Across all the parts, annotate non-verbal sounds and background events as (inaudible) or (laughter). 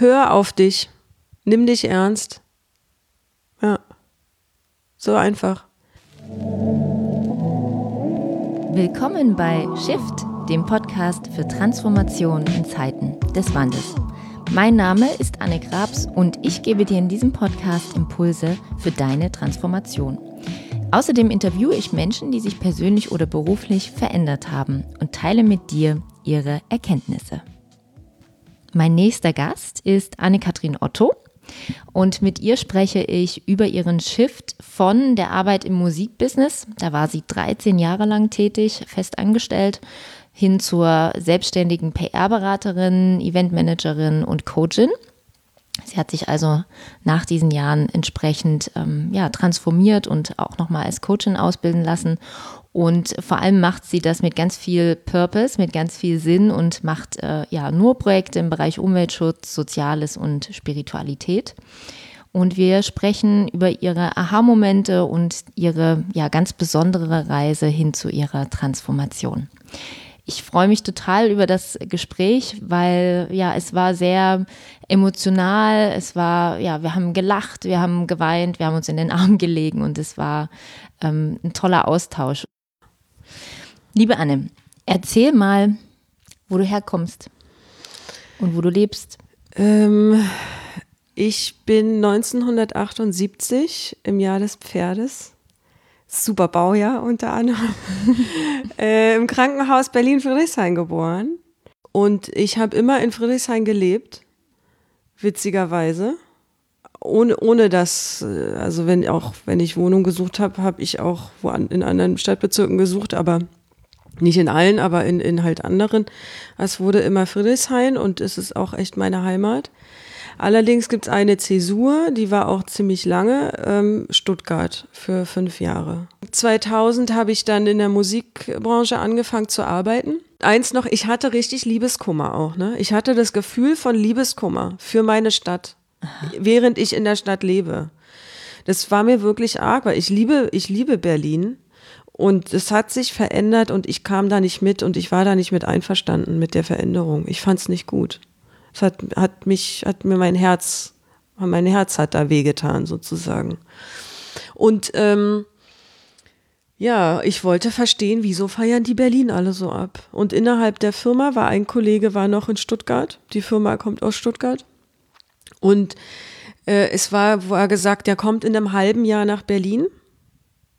hör auf dich, nimm dich ernst. Ja, so einfach. Willkommen bei Shift, dem Podcast für Transformation in Zeiten des Wandels. Mein Name ist Anne Grabs und ich gebe dir in diesem Podcast Impulse für deine Transformation. Außerdem interviewe ich Menschen, die sich persönlich oder beruflich verändert haben und teile mit dir ihre Erkenntnisse. Mein nächster Gast ist Anne-Kathrin Otto und mit ihr spreche ich über ihren Shift von der Arbeit im Musikbusiness, da war sie 13 Jahre lang tätig, fest angestellt, hin zur selbstständigen PR-Beraterin, Eventmanagerin und Coachin. Sie hat sich also nach diesen Jahren entsprechend ähm, ja, transformiert und auch nochmal als Coachin ausbilden lassen. Und vor allem macht sie das mit ganz viel Purpose, mit ganz viel Sinn und macht äh, ja nur Projekte im Bereich Umweltschutz, Soziales und Spiritualität. Und wir sprechen über ihre Aha-Momente und ihre ja ganz besondere Reise hin zu ihrer Transformation. Ich freue mich total über das Gespräch, weil ja, es war sehr emotional, es war, ja, wir haben gelacht, wir haben geweint, wir haben uns in den (laughs) Arm gelegen und es war ähm, ein toller Austausch. Liebe Anne, erzähl mal, wo du herkommst und wo du lebst. Ähm, ich bin 1978 im Jahr des Pferdes super Baujahr unter anderem, (laughs) äh, im Krankenhaus Berlin-Friedrichshain geboren. Und ich habe immer in Friedrichshain gelebt, witzigerweise. Ohne, ohne dass, äh, also wenn auch wenn ich Wohnung gesucht habe, habe ich auch wo an, in anderen Stadtbezirken gesucht, aber nicht in allen, aber in, in halt anderen. Es wurde immer Friedrichshain und es ist auch echt meine Heimat. Allerdings gibt es eine Zäsur, die war auch ziemlich lange, ähm, Stuttgart für fünf Jahre. 2000 habe ich dann in der Musikbranche angefangen zu arbeiten. Eins noch, ich hatte richtig Liebeskummer auch. Ne? Ich hatte das Gefühl von Liebeskummer für meine Stadt, Aha. während ich in der Stadt lebe. Das war mir wirklich arg, weil ich liebe, ich liebe Berlin. Und es hat sich verändert und ich kam da nicht mit und ich war da nicht mit einverstanden mit der Veränderung. Ich fand es nicht gut. Es hat, hat mich, hat mir mein Herz, mein Herz hat da wehgetan sozusagen. Und ähm, ja, ich wollte verstehen, wieso feiern die Berlin alle so ab? Und innerhalb der Firma war ein Kollege, war noch in Stuttgart. Die Firma kommt aus Stuttgart. Und äh, es war, war gesagt, der kommt in einem halben Jahr nach Berlin.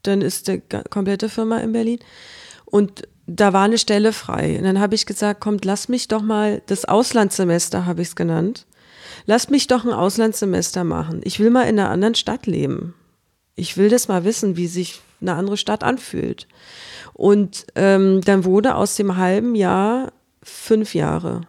Dann ist die komplette Firma in Berlin. Und da war eine Stelle frei. Und dann habe ich gesagt, kommt, lass mich doch mal, das Auslandssemester habe ich es genannt. Lass mich doch ein Auslandssemester machen. Ich will mal in einer anderen Stadt leben. Ich will das mal wissen, wie sich eine andere Stadt anfühlt. Und ähm, dann wurde aus dem halben Jahr fünf Jahre.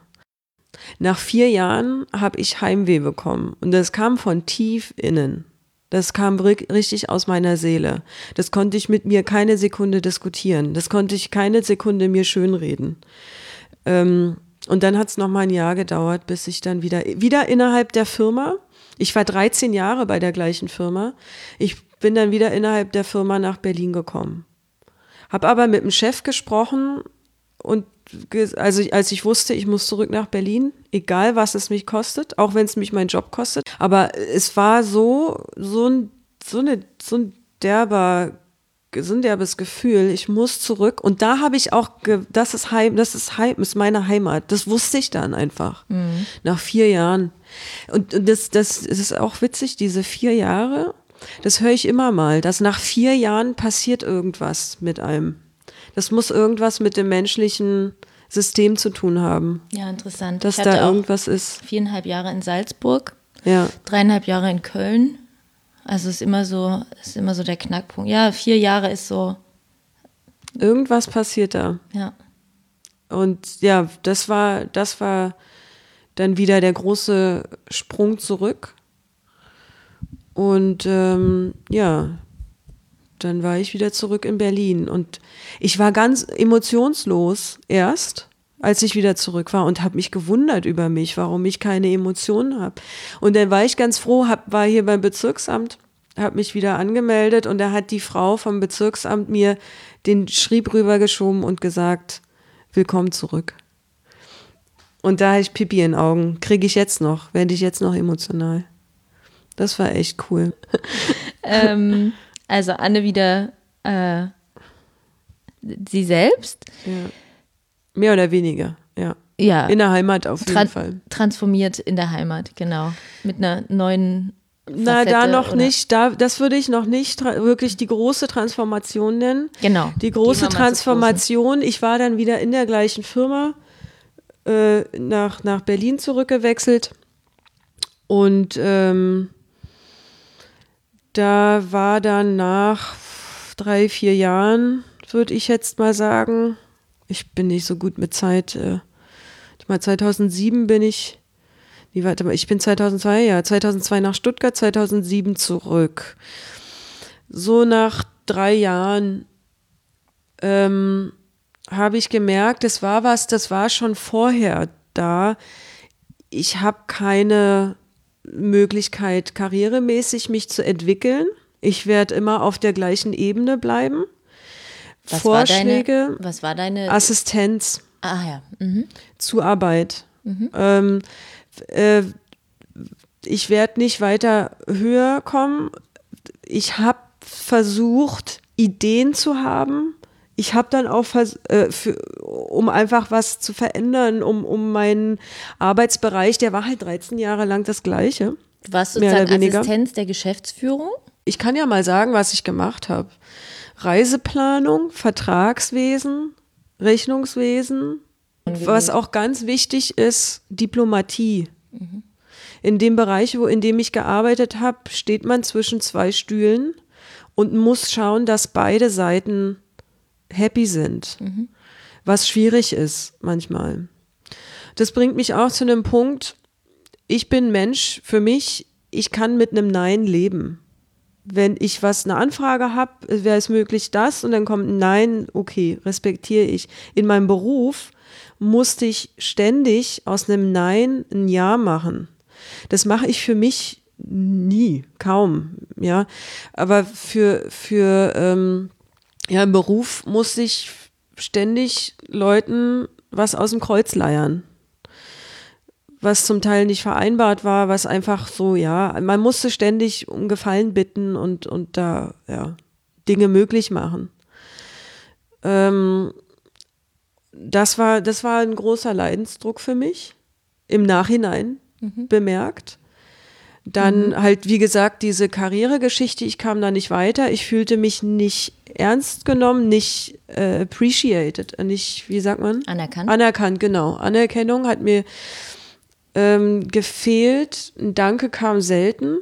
Nach vier Jahren habe ich Heimweh bekommen. Und das kam von tief innen. Das kam richtig aus meiner Seele. Das konnte ich mit mir keine Sekunde diskutieren. Das konnte ich keine Sekunde mir schönreden. Ähm, und dann hat es noch mal ein Jahr gedauert, bis ich dann wieder, wieder innerhalb der Firma, ich war 13 Jahre bei der gleichen Firma, ich bin dann wieder innerhalb der Firma nach Berlin gekommen. Hab aber mit dem Chef gesprochen und also als ich wusste, ich muss zurück nach Berlin, egal was es mich kostet, auch wenn es mich meinen Job kostet. Aber es war so, so ein, so eine, so ein derber, so ein derbes Gefühl, ich muss zurück. Und da habe ich auch, das ist Heim, das ist Heim, ist meine Heimat. Das wusste ich dann einfach. Mhm. Nach vier Jahren. Und, und das, das, das ist auch witzig, diese vier Jahre, das höre ich immer mal, dass nach vier Jahren passiert irgendwas mit einem. Das muss irgendwas mit dem menschlichen System zu tun haben. Ja, interessant. Dass da irgendwas ist. Viereinhalb Jahre in Salzburg, ja. dreieinhalb Jahre in Köln. Also ist immer so, ist immer so der Knackpunkt. Ja, vier Jahre ist so. Irgendwas passiert da. Ja. Und ja, das war, das war dann wieder der große Sprung zurück. Und ähm, ja, dann war ich wieder zurück in Berlin und ich war ganz emotionslos erst, als ich wieder zurück war und habe mich gewundert über mich, warum ich keine Emotionen habe. Und dann war ich ganz froh, hab, war hier beim Bezirksamt, habe mich wieder angemeldet und da hat die Frau vom Bezirksamt mir den Schrieb rübergeschoben und gesagt, willkommen zurück. Und da habe ich Pipi in den Augen. Kriege ich jetzt noch, werde ich jetzt noch emotional. Das war echt cool. ähm, (laughs) also Anne wieder äh, sie selbst. Ja. Mehr oder weniger, ja. Ja. In der Heimat auf jeden Tran Fall. Transformiert in der Heimat, genau. Mit einer neuen. Na, Facette da noch oder- nicht. Da, das würde ich noch nicht wirklich die große Transformation nennen. Genau. Die große Transformation. Ich war dann wieder in der gleichen Firma äh, nach, nach Berlin zurückgewechselt. Und ähm, da war dann nach drei, vier Jahren, würde ich jetzt mal sagen, ich bin nicht so gut mit Zeit. Äh, meine, 2007 bin ich, nee, warte mal, ich bin 2002, ja, 2002 nach Stuttgart, 2007 zurück. So nach drei Jahren ähm, habe ich gemerkt, das war was, das war schon vorher da. Ich habe keine Möglichkeit, karrieremäßig mich zu entwickeln. Ich werde immer auf der gleichen Ebene bleiben. Was war Vorschläge, deine, was war deine. Assistenz, ah ja. Mhm. Zuarbeit. Ähm, äh, ich werde nicht weiter höher kommen. Ich habe versucht, Ideen zu haben. Ich habe dann auch, äh, für, um einfach was zu verändern, um, um meinen Arbeitsbereich, der war halt 13 Jahre lang das gleiche. Du warst sozusagen. Assistenz der Geschäftsführung. Ich kann ja mal sagen, was ich gemacht habe. Reiseplanung, Vertragswesen, Rechnungswesen, was auch ganz wichtig ist, Diplomatie. In dem Bereich, wo in dem ich gearbeitet habe, steht man zwischen zwei Stühlen und muss schauen, dass beide Seiten happy sind. Was schwierig ist manchmal. Das bringt mich auch zu einem Punkt, ich bin Mensch, für mich, ich kann mit einem Nein leben. Wenn ich was, eine Anfrage habe, wäre es möglich das und dann kommt ein Nein, okay, respektiere ich. In meinem Beruf musste ich ständig aus einem Nein ein Ja machen. Das mache ich für mich nie, kaum, ja. Aber für, für ähm, ja, im Beruf musste ich ständig Leuten was aus dem Kreuz leiern was zum Teil nicht vereinbart war, was einfach so, ja, man musste ständig um Gefallen bitten und, und da, ja, Dinge möglich machen. Ähm, das war, das war ein großer Leidensdruck für mich, im Nachhinein bemerkt. Dann halt, wie gesagt, diese Karrieregeschichte, ich kam da nicht weiter, ich fühlte mich nicht ernst genommen, nicht äh, appreciated, nicht, wie sagt man? Anerkannt. Anerkannt, genau. Anerkennung hat mir ähm, gefehlt. Ein Danke kam selten.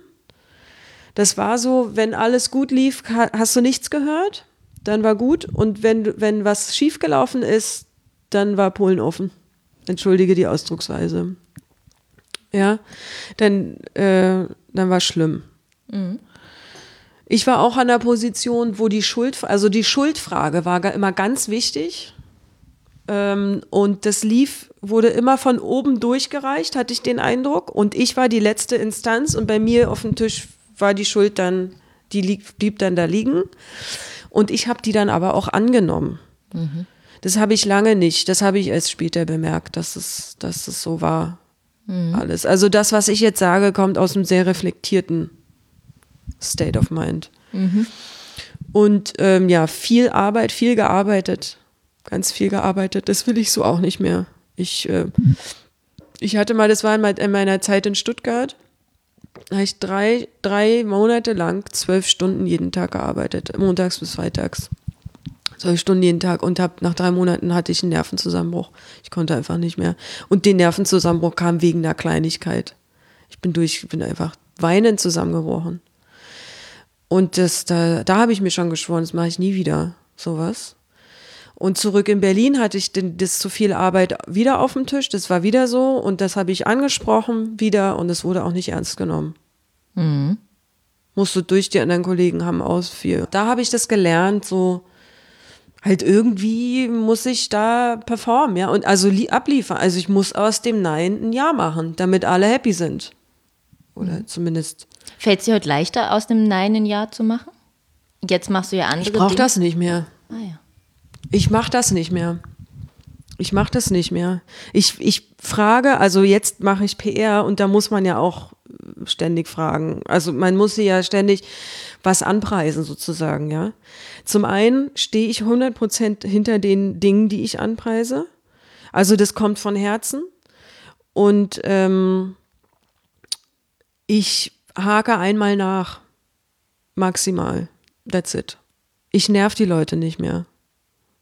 Das war so, wenn alles gut lief, ha- hast du nichts gehört, dann war gut. Und wenn, wenn was schiefgelaufen ist, dann war Polen offen. Entschuldige die Ausdrucksweise. Ja, dann, äh, dann war schlimm. Ich war auch an der Position, wo die Schuld, also die Schuldfrage war immer ganz wichtig. Ähm, und das lief, wurde immer von oben durchgereicht, hatte ich den Eindruck. Und ich war die letzte Instanz und bei mir auf dem Tisch war die Schuld dann, die lieg, blieb dann da liegen. Und ich habe die dann aber auch angenommen. Das habe ich lange nicht. Das habe ich erst später bemerkt, dass es, dass es so war. Alles. Also das, was ich jetzt sage, kommt aus einem sehr reflektierten State of Mind. Und ähm, ja, viel Arbeit, viel gearbeitet, ganz viel gearbeitet. Das will ich so auch nicht mehr. Ich, äh, ich hatte mal, das war in mei- in meiner Zeit in Stuttgart, da habe ich drei, drei Monate lang zwölf Stunden jeden Tag gearbeitet, montags bis freitags. Zwölf Stunden jeden Tag und hab, nach drei Monaten hatte ich einen Nervenzusammenbruch. Ich konnte einfach nicht mehr. Und den Nervenzusammenbruch kam wegen einer Kleinigkeit. Ich bin durch, ich bin einfach weinend zusammengebrochen. Und das, da, da habe ich mir schon geschworen, das mache ich nie wieder, sowas. Und zurück in Berlin hatte ich den, das zu viel Arbeit wieder auf dem Tisch. Das war wieder so und das habe ich angesprochen wieder und es wurde auch nicht ernst genommen. Musst du durch die anderen Kollegen haben aus viel. Da habe ich das gelernt, so halt irgendwie muss ich da performen, ja, und also li- abliefern. Also ich muss aus dem Nein ein Ja machen, damit alle happy sind. Oder zumindest. Fällt es dir heute leichter, aus einem Nein ein Ja zu machen? Jetzt machst du ja andere Ich brauche das nicht mehr. Ah, ja. Ich mache das nicht mehr. Ich mache das nicht mehr. Ich, ich frage, also jetzt mache ich PR und da muss man ja auch ständig fragen. Also man muss sie ja ständig was anpreisen sozusagen, ja. Zum einen stehe ich 100% hinter den Dingen, die ich anpreise. Also das kommt von Herzen. Und ähm, ich hake einmal nach. Maximal. That's it. Ich nerv die Leute nicht mehr.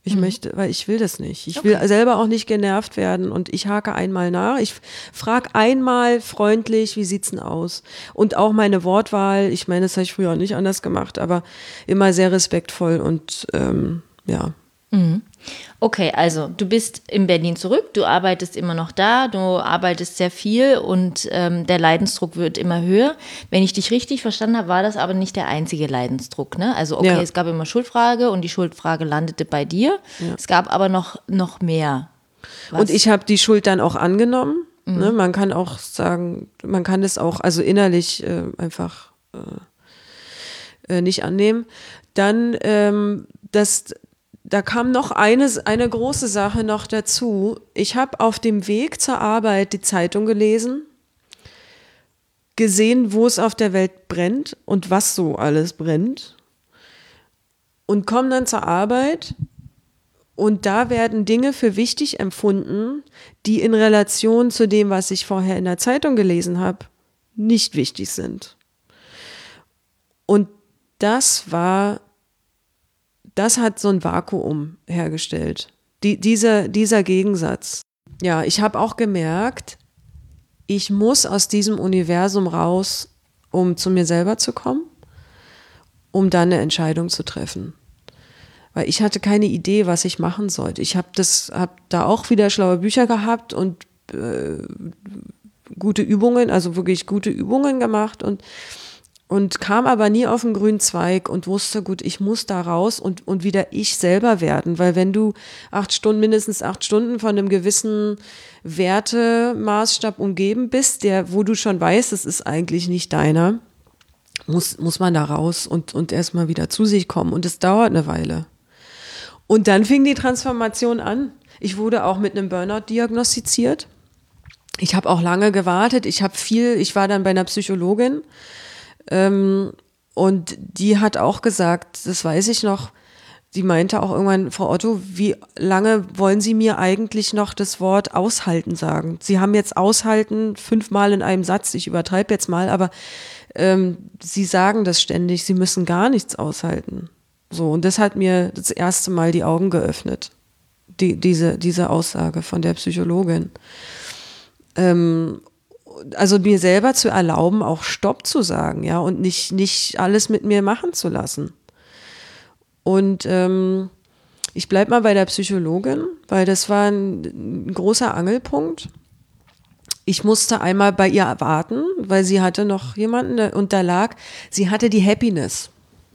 Ich mhm. möchte, weil ich will das nicht. Ich okay. will selber auch nicht genervt werden und ich hake einmal nach. Ich frage einmal freundlich, wie sieht's denn aus? Und auch meine Wortwahl, ich meine, das habe ich früher auch nicht anders gemacht, aber immer sehr respektvoll und ähm, ja. Mhm. Okay, also du bist in Berlin zurück, du arbeitest immer noch da, du arbeitest sehr viel und ähm, der Leidensdruck wird immer höher. Wenn ich dich richtig verstanden habe, war das aber nicht der einzige Leidensdruck. Ne? Also okay, ja. es gab immer Schuldfrage und die Schuldfrage landete bei dir. Ja. Es gab aber noch, noch mehr. Was? Und ich habe die Schuld dann auch angenommen. Mhm. Ne? Man kann auch sagen, man kann es auch also innerlich äh, einfach äh, äh nicht annehmen. Dann ähm, das da kam noch eine, eine große Sache noch dazu. Ich habe auf dem Weg zur Arbeit die Zeitung gelesen, gesehen, wo es auf der Welt brennt und was so alles brennt. Und komme dann zur Arbeit und da werden Dinge für wichtig empfunden, die in Relation zu dem, was ich vorher in der Zeitung gelesen habe, nicht wichtig sind. Und das war das hat so ein Vakuum hergestellt. Die, dieser, dieser Gegensatz. Ja, ich habe auch gemerkt, ich muss aus diesem Universum raus, um zu mir selber zu kommen, um dann eine Entscheidung zu treffen. Weil ich hatte keine Idee, was ich machen sollte. Ich habe habe da auch wieder schlaue Bücher gehabt und äh, gute Übungen, also wirklich gute Übungen gemacht und und kam aber nie auf den grünen Zweig und wusste, gut, ich muss da raus und, und wieder ich selber werden, weil wenn du acht Stunden, mindestens acht Stunden von einem gewissen Wertemaßstab umgeben bist, der, wo du schon weißt, es ist eigentlich nicht deiner, muss, muss man da raus und, und erstmal wieder zu sich kommen und es dauert eine Weile. Und dann fing die Transformation an. Ich wurde auch mit einem Burnout diagnostiziert. Ich habe auch lange gewartet. Ich habe viel, ich war dann bei einer Psychologin, ähm, und die hat auch gesagt, das weiß ich noch, die meinte auch irgendwann, Frau Otto, wie lange wollen Sie mir eigentlich noch das Wort aushalten sagen? Sie haben jetzt aushalten fünfmal in einem Satz, ich übertreibe jetzt mal, aber ähm, Sie sagen das ständig, Sie müssen gar nichts aushalten. So, und das hat mir das erste Mal die Augen geöffnet, die, diese, diese Aussage von der Psychologin. Ähm, also mir selber zu erlauben, auch Stopp zu sagen, ja, und nicht, nicht alles mit mir machen zu lassen. Und ähm, ich bleibe mal bei der Psychologin, weil das war ein, ein, großer Angelpunkt. Ich musste einmal bei ihr warten, weil sie hatte noch jemanden und da lag, sie hatte die Happiness,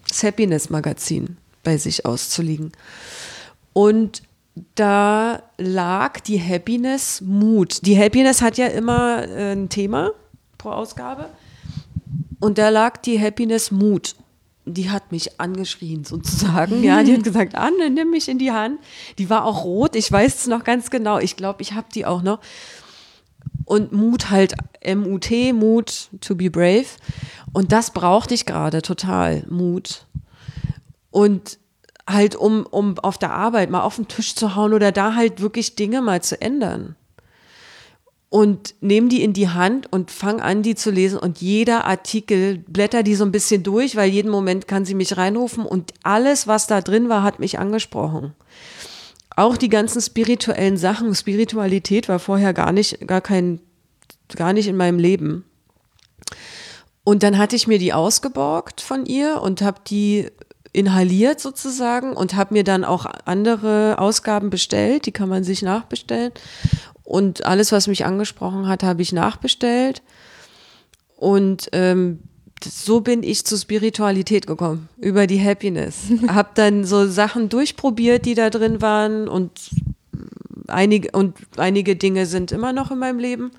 das Happiness-Magazin bei sich auszuliegen. Und da lag die Happiness Mut. Die Happiness hat ja immer äh, ein Thema pro Ausgabe. Und da lag die Happiness Mut. Die hat mich angeschrien sozusagen. Ja, die hat (laughs) gesagt, Anne, nimm mich in die Hand. Die war auch rot. Ich weiß es noch ganz genau. Ich glaube, ich habe die auch noch. Und Mut halt M-U-T, Mut, to be brave. Und das brauchte ich gerade total, Mut. Und halt um, um auf der Arbeit mal auf den Tisch zu hauen oder da halt wirklich Dinge mal zu ändern. Und nehme die in die Hand und fang an, die zu lesen. Und jeder Artikel blätter die so ein bisschen durch, weil jeden Moment kann sie mich reinrufen. Und alles, was da drin war, hat mich angesprochen. Auch die ganzen spirituellen Sachen. Spiritualität war vorher gar nicht, gar kein, gar nicht in meinem Leben. Und dann hatte ich mir die ausgeborgt von ihr und habe die inhaliert sozusagen und habe mir dann auch andere Ausgaben bestellt, die kann man sich nachbestellen. Und alles, was mich angesprochen hat, habe ich nachbestellt. Und ähm, so bin ich zur Spiritualität gekommen, über die Happiness. (laughs) hab dann so Sachen durchprobiert, die da drin waren und einige, und einige Dinge sind immer noch in meinem Leben.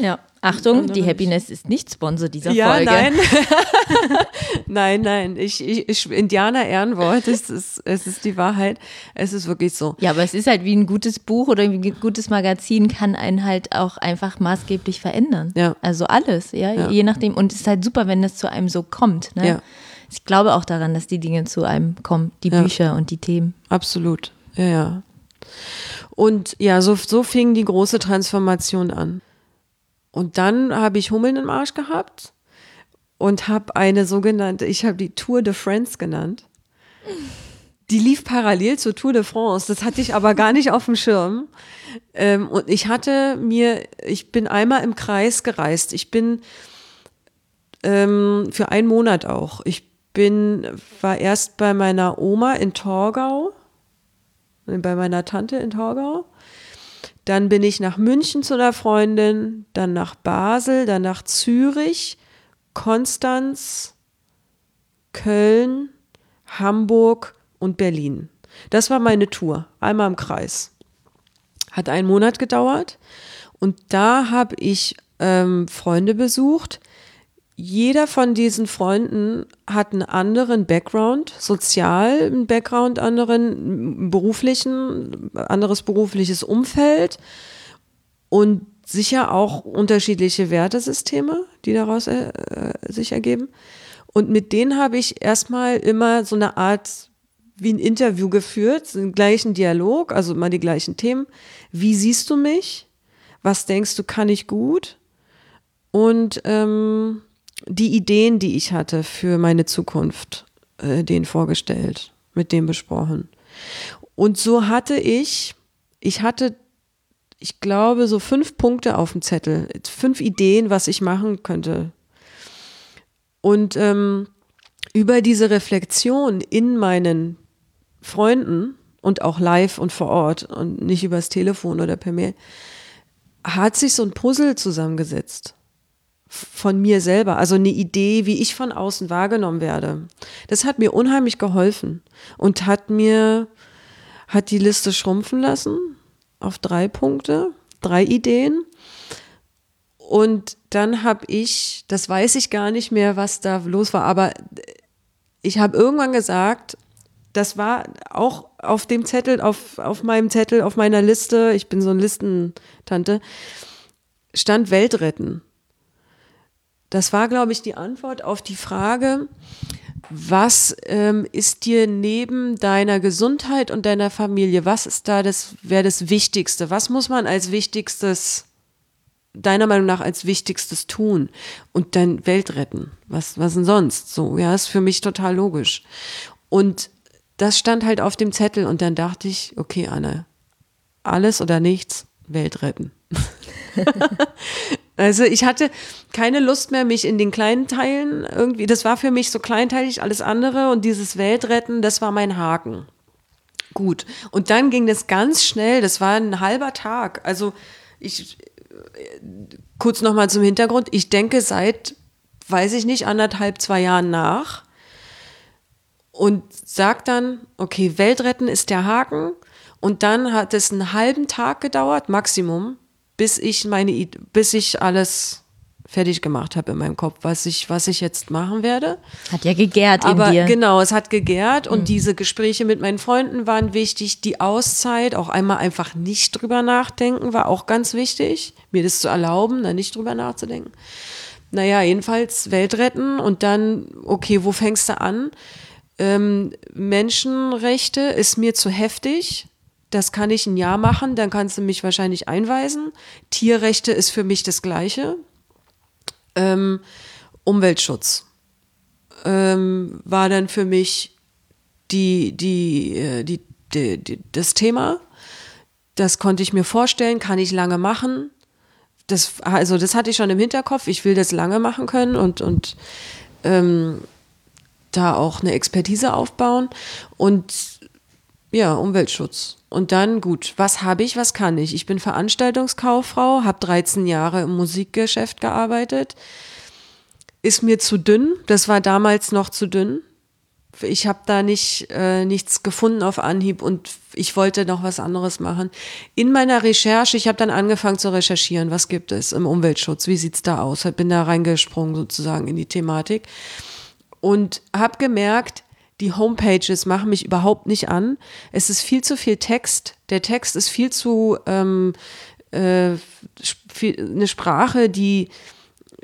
Ja. Achtung, die Happiness ist nicht Sponsor dieser ja, Folge. Nein, (laughs) (laughs) nein, nein. Ich, ich, ich Indianer Ehrenwort, es ist, es ist die Wahrheit. Es ist wirklich so. Ja, aber es ist halt wie ein gutes Buch oder wie ein gutes Magazin kann einen halt auch einfach maßgeblich verändern. Ja. Also alles, ja, Ja. je nachdem. Und es ist halt super, wenn das zu einem so kommt. Ne? Ja. Ich glaube auch daran, dass die Dinge zu einem kommen, die Ja. Bücher und die Themen. Absolut. Ja, ja. Und ja, so, so fing die große Transformation an. Und dann habe ich Hummeln im Arsch gehabt und habe eine sogenannte, ich habe die Tour de France genannt. Die lief parallel zur Tour de France. Das hatte ich aber gar nicht auf dem Schirm. Ähm, und ich hatte mir, ich bin einmal im Kreis gereist. Ich bin ähm, für einen Monat auch. Ich bin, war erst bei meiner Oma in Torgau, bei meiner Tante in Torgau. Dann bin ich nach München zu einer Freundin, dann nach Basel, dann nach Zürich, Konstanz, Köln, Hamburg und Berlin. Das war meine Tour, einmal im Kreis. Hat einen Monat gedauert und da habe ich ähm, Freunde besucht. Jeder von diesen Freunden hat einen anderen Background, sozial einen Background, anderen beruflichen, anderes berufliches Umfeld und sicher auch unterschiedliche Wertesysteme, die daraus äh, sich ergeben. Und mit denen habe ich erstmal immer so eine Art wie ein Interview geführt, den gleichen Dialog, also immer die gleichen Themen. Wie siehst du mich? Was denkst du, kann ich gut? Und ähm, die Ideen, die ich hatte für meine Zukunft, äh, denen vorgestellt, mit denen besprochen. Und so hatte ich, ich hatte, ich glaube, so fünf Punkte auf dem Zettel, fünf Ideen, was ich machen könnte. Und ähm, über diese Reflexion in meinen Freunden und auch live und vor Ort und nicht übers Telefon oder per Mail, hat sich so ein Puzzle zusammengesetzt von mir selber, also eine Idee, wie ich von außen wahrgenommen werde. Das hat mir unheimlich geholfen und hat mir, hat die Liste schrumpfen lassen auf drei Punkte, drei Ideen. Und dann habe ich, das weiß ich gar nicht mehr, was da los war, aber ich habe irgendwann gesagt, das war auch auf dem Zettel, auf, auf meinem Zettel, auf meiner Liste, ich bin so ein Listentante, stand Welt retten. Das war, glaube ich, die Antwort auf die Frage, was ähm, ist dir neben deiner Gesundheit und deiner Familie, was ist da das, wäre das Wichtigste? Was muss man als Wichtigstes, deiner Meinung nach als Wichtigstes tun? Und dann Welt retten. Was, was denn sonst? So, ja, ist für mich total logisch. Und das stand halt auf dem Zettel und dann dachte ich, okay, Anne, alles oder nichts, Welt retten. (laughs) (laughs) also ich hatte keine Lust mehr, mich in den kleinen Teilen irgendwie, das war für mich so kleinteilig, alles andere und dieses Weltretten, das war mein Haken. Gut. Und dann ging das ganz schnell, das war ein halber Tag. Also ich, kurz nochmal zum Hintergrund, ich denke seit, weiß ich nicht, anderthalb, zwei Jahren nach und sag dann, okay, Weltretten ist der Haken. Und dann hat es einen halben Tag gedauert, Maximum, bis ich meine, bis ich alles fertig gemacht habe in meinem Kopf, was ich, was ich jetzt machen werde. Hat ja gegärt Aber in dir. genau, es hat gegärt und diese Gespräche mit meinen Freunden waren wichtig. Die Auszeit, auch einmal einfach nicht drüber nachdenken, war auch ganz wichtig, mir das zu erlauben, da nicht drüber nachzudenken. Naja, jedenfalls Welt retten und dann, okay, wo fängst du an? Ähm, Menschenrechte ist mir zu heftig. Das kann ich ein Jahr machen, dann kannst du mich wahrscheinlich einweisen. Tierrechte ist für mich das Gleiche. Ähm, Umweltschutz ähm, war dann für mich die, die, äh, die, die, die, das Thema. Das konnte ich mir vorstellen, kann ich lange machen. Das, also das hatte ich schon im Hinterkopf. Ich will das lange machen können und, und ähm, da auch eine Expertise aufbauen. Und ja, Umweltschutz. Und dann, gut, was habe ich, was kann ich? Ich bin Veranstaltungskauffrau, habe 13 Jahre im Musikgeschäft gearbeitet. Ist mir zu dünn, das war damals noch zu dünn. ich habe da nicht äh, nichts gefunden auf Anhieb und ich wollte noch was anderes machen. In meiner Recherche, ich habe dann angefangen zu recherchieren, was gibt es im Umweltschutz, wie sieht's da aus? Bin da reingesprungen sozusagen in die Thematik und habe gemerkt, die Homepages machen mich überhaupt nicht an. Es ist viel zu viel Text. Der Text ist viel zu ähm, äh, eine Sprache, die,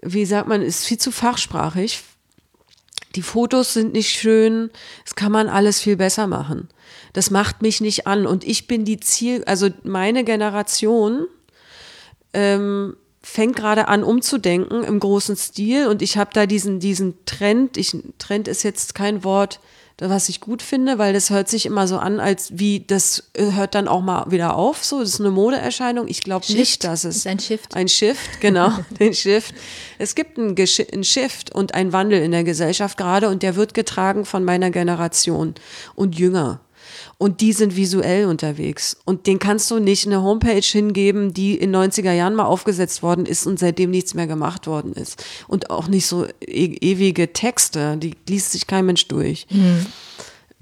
wie sagt man, ist viel zu fachsprachig die Fotos sind nicht schön, das kann man alles viel besser machen. Das macht mich nicht an und ich bin die Ziel, also meine Generation ähm, fängt gerade an umzudenken im großen Stil und ich habe da diesen, diesen Trend, ich, Trend ist jetzt kein Wort, was ich gut finde, weil das hört sich immer so an, als wie das äh, hört dann auch mal wieder auf. So, das ist eine Modeerscheinung. Ich glaube nicht, dass es ist ein Shift. Ein Shift, genau, (laughs) den Shift. Es gibt einen, einen Shift und einen Wandel in der Gesellschaft gerade und der wird getragen von meiner Generation und jünger und die sind visuell unterwegs. Und den kannst du nicht eine Homepage hingeben, die in 90er Jahren mal aufgesetzt worden ist und seitdem nichts mehr gemacht worden ist. Und auch nicht so e ewige Texte, die liest sich kein Mensch durch. Mhm.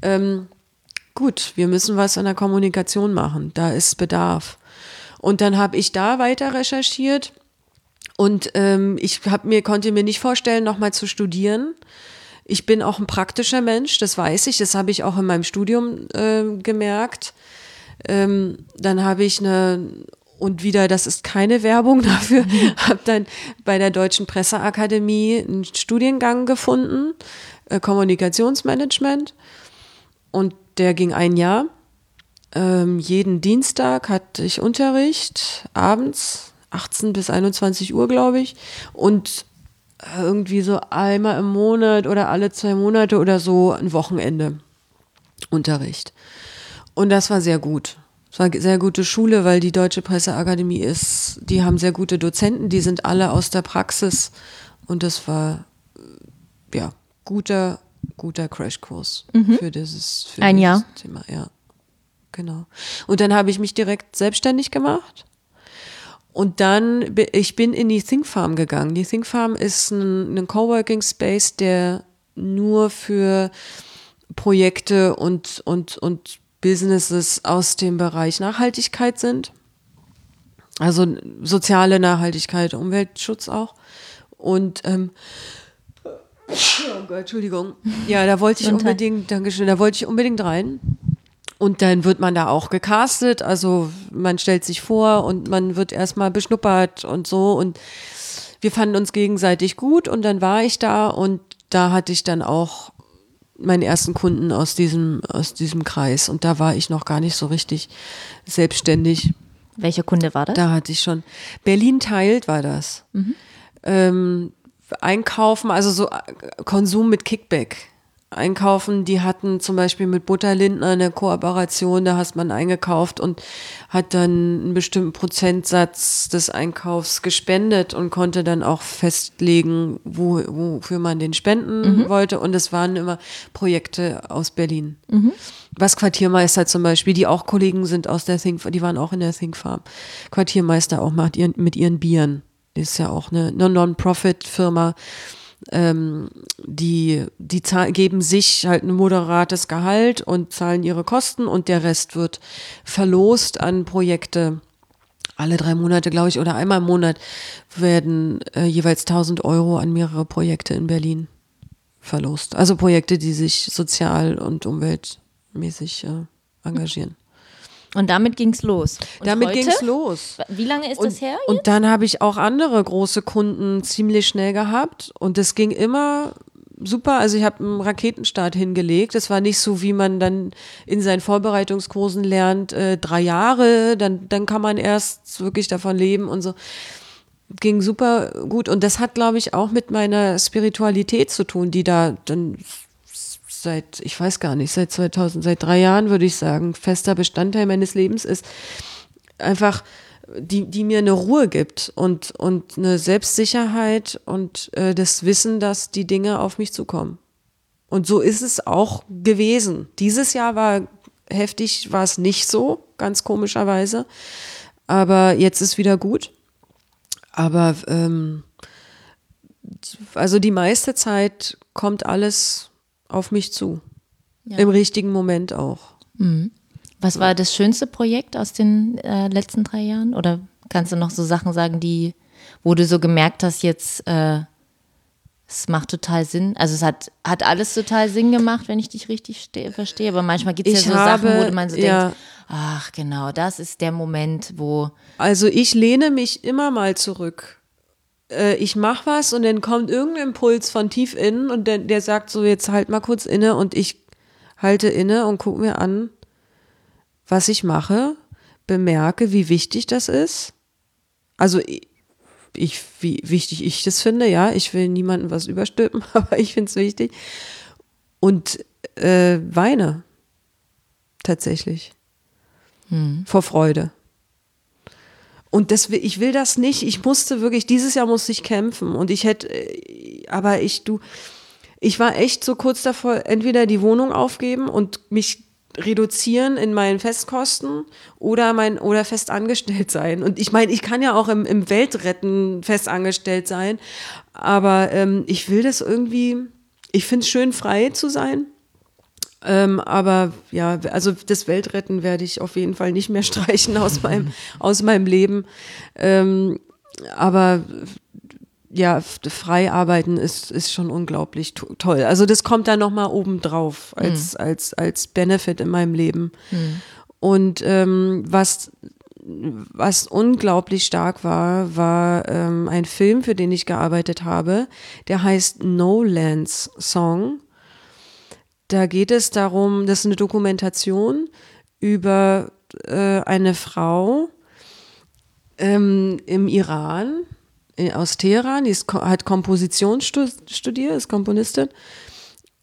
Ähm, gut, wir müssen was an der Kommunikation machen. Da ist Bedarf. Und dann habe ich da weiter recherchiert und ähm, ich hab mir, konnte mir nicht vorstellen, nochmal zu studieren ich bin auch ein praktischer Mensch, das weiß ich, das habe ich auch in meinem Studium äh, gemerkt. Ähm, dann habe ich eine, und wieder, das ist keine Werbung (laughs) dafür, (laughs) habe dann bei der Deutschen Presseakademie einen Studiengang gefunden, äh, Kommunikationsmanagement. Und der ging ein Jahr. Ähm, jeden Dienstag hatte ich Unterricht, abends, 18 bis 21 Uhr, glaube ich. Und irgendwie so einmal im Monat oder alle zwei Monate oder so ein Wochenende Unterricht. Und das war sehr gut. Es war eine sehr gute Schule, weil die Deutsche Presseakademie ist, die haben sehr gute Dozenten, die sind alle aus der Praxis und das war ja guter, guter Crashkurs mhm. für dieses, für ein dieses Jahr. Thema. Ja, genau. Und dann habe ich mich direkt selbstständig gemacht und dann, ich bin in die Think Farm gegangen. Die Think Farm ist ein, ein Coworking Space, der nur für Projekte und, und, und Businesses aus dem Bereich Nachhaltigkeit sind. Also soziale Nachhaltigkeit, Umweltschutz auch. Und ähm, oh Gott, Entschuldigung. Ja, da wollte ich unbedingt, Dankeschön, da wollte ich unbedingt rein. Und dann wird man da auch gecastet, also man stellt sich vor und man wird erstmal beschnuppert und so und wir fanden uns gegenseitig gut und dann war ich da und da hatte ich dann auch meinen ersten Kunden aus diesem, aus diesem Kreis und da war ich noch gar nicht so richtig selbstständig. Welcher Kunde war das? Da hatte ich schon. Berlin teilt war das. Mhm. Ähm, einkaufen, also so Konsum mit Kickback einkaufen, die hatten zum Beispiel mit Butterlindner eine Kooperation, da hast man eingekauft und hat dann einen bestimmten Prozentsatz des Einkaufs gespendet und konnte dann auch festlegen, wo, wofür man den spenden mhm. wollte. Und es waren immer Projekte aus Berlin. Mhm. Was Quartiermeister zum Beispiel, die auch Kollegen sind aus der Think, die waren auch in der Think Farm. Quartiermeister auch macht ihren, mit ihren Bieren. Ist ja auch eine, eine Non-Profit-Firma ähm, die, die geben sich halt ein moderates Gehalt und zahlen ihre Kosten und der Rest wird verlost an Projekte. Alle drei Monate, glaube ich, oder einmal im Monat werden äh, jeweils 1000 Euro an mehrere Projekte in Berlin verlost. Also Projekte, die sich sozial und umweltmäßig äh, engagieren. Und damit ging es los. Und damit ging es los. Wie lange ist und, das her? Jetzt? Und dann habe ich auch andere große Kunden ziemlich schnell gehabt. Und es ging immer super. Also ich habe einen Raketenstart hingelegt. Das war nicht so, wie man dann in seinen Vorbereitungskursen lernt, äh, drei Jahre, dann, dann kann man erst wirklich davon leben und so. Ging super gut. Und das hat, glaube ich, auch mit meiner Spiritualität zu tun, die da dann seit, ich weiß gar nicht, seit 2000, seit drei Jahren würde ich sagen, fester Bestandteil meines Lebens ist, einfach, die, die mir eine Ruhe gibt und, und eine Selbstsicherheit und äh, das Wissen, dass die Dinge auf mich zukommen. Und so ist es auch gewesen. Dieses Jahr war heftig, war es nicht so, ganz komischerweise. Aber jetzt ist wieder gut. Aber ähm, also die meiste Zeit kommt alles auf mich zu. Ja. Im richtigen Moment auch. Mhm. Was war das schönste Projekt aus den äh, letzten drei Jahren? Oder kannst du noch so Sachen sagen, die, wo du so gemerkt hast, jetzt äh, es macht total Sinn. Also es hat, hat alles total Sinn gemacht, wenn ich dich richtig verstehe. Aber manchmal gibt es ja so habe, Sachen, wo man so ja. denkt, ach genau, das ist der Moment, wo. Also ich lehne mich immer mal zurück. Äh, ich mache was und dann kommt irgendein Impuls von tief innen und der, der sagt so, jetzt halt mal kurz inne und ich halte inne und gucke mir an, was ich mache, bemerke, wie wichtig das ist. Also ich, wie wichtig ich das finde, ja, ich will niemandem was überstülpen, (laughs) aber ich finde es wichtig. Und äh, weine tatsächlich hm. vor Freude. Und das, ich will das nicht. Ich musste wirklich, dieses Jahr musste ich kämpfen. Und ich hätte, äh, aber ich, du, ich war echt so kurz davor, entweder die Wohnung aufgeben und mich reduzieren in meinen Festkosten oder mein oder fest angestellt sein. Und ich meine, ich kann ja auch im, im Weltretten fest angestellt sein, aber ähm, ich will das irgendwie, ich finde es schön, frei zu sein. Ähm, aber ja, also das Weltretten werde ich auf jeden Fall nicht mehr (laughs) streichen aus meinem, aus meinem Leben. Ähm, aber ja, frei arbeiten ist, ist schon unglaublich toll. Also das kommt dann nochmal oben drauf als, mhm. als, als Benefit in meinem Leben. Mhm. Und ähm, was, was unglaublich stark war, war ähm, ein Film, für den ich gearbeitet habe, der heißt No Lands Song. Da geht es darum, das ist eine Dokumentation über äh, eine Frau ähm, im Iran, äh, aus Teheran, die ist, hat Komposition studiert, ist Komponistin.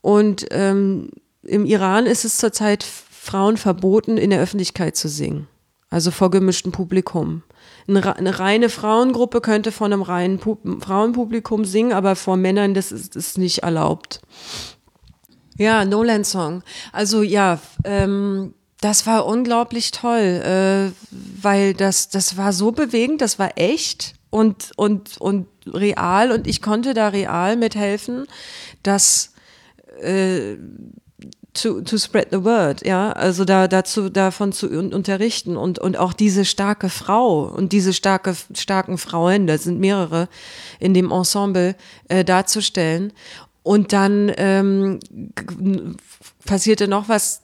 Und ähm, im Iran ist es zurzeit Frauen verboten, in der Öffentlichkeit zu singen. Also vor gemischtem Publikum. Eine, eine reine Frauengruppe könnte vor einem reinen Pu Frauenpublikum singen, aber vor Männern, das ist, ist nicht erlaubt. Ja, Nolan Song. Also ja, ähm, das war unglaublich toll, äh, weil das, das war so bewegend, das war echt und, und, und real und ich konnte da real mithelfen, dass äh, to, to spread the word, ja, also da dazu davon zu unterrichten und und auch diese starke Frau und diese starke starken Frauen, da sind mehrere in dem Ensemble äh, darzustellen und dann ähm, passierte noch was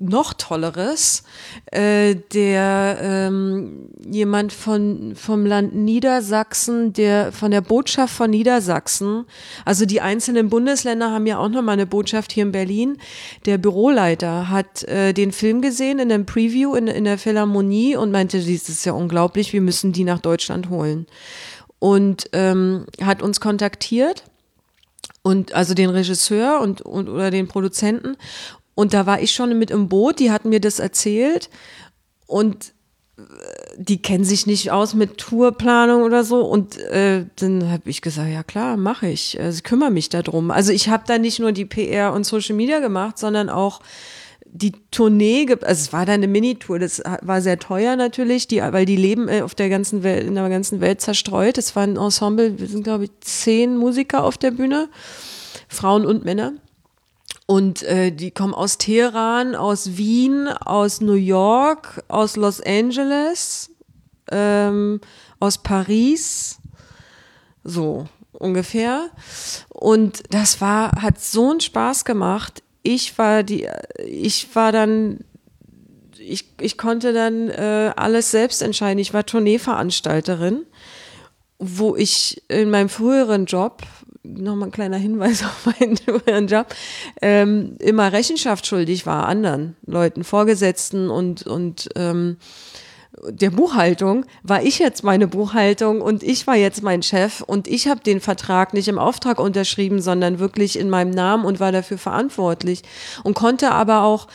noch Tolleres, äh, der ähm, jemand von vom Land Niedersachsen, der von der Botschaft von Niedersachsen, also die einzelnen Bundesländer haben ja auch noch mal eine Botschaft hier in Berlin. Der Büroleiter hat äh, den Film gesehen in einem Preview in, in der Philharmonie und meinte, das ist ja unglaublich, wir müssen die nach Deutschland holen. Und ähm, hat uns kontaktiert und also den Regisseur und, und oder den Produzenten und da war ich schon mit im Boot, die hatten mir das erzählt und äh, die kennen sich nicht aus mit Tourplanung oder so. Und äh, dann habe ich gesagt, ja klar, mache ich. Also, ich kümmere mich darum. Also ich habe da nicht nur die PR und Social Media gemacht, sondern auch die Tournee, also es war da eine Minitour, das war sehr teuer natürlich, die, weil die leben äh, auf der ganzen Welt, in der ganzen Welt zerstreut. Es war ein Ensemble, wir sind glaube ich zehn Musiker auf der Bühne, Frauen und Männer. Und äh, die kommen aus Teheran, aus Wien, aus New York, aus Los Angeles, ähm, aus Paris, so ungefähr. Und das war, hat so einen Spaß gemacht. Ich war die, ich war dann, ich, ich konnte dann äh, alles selbst entscheiden. Ich war Tourneeveranstalterin, wo ich in meinem früheren Job nochmal ein kleiner Hinweis (laughs) auf meinen, meinen Job, ähm, immer Rechenschaft schuldig war anderen Leuten, Vorgesetzten und, und ähm, der Buchhaltung war ich jetzt meine Buchhaltung und ich war jetzt mein Chef und ich habe den Vertrag nicht im Auftrag unterschrieben, sondern wirklich in meinem Namen und war dafür verantwortlich und konnte aber auch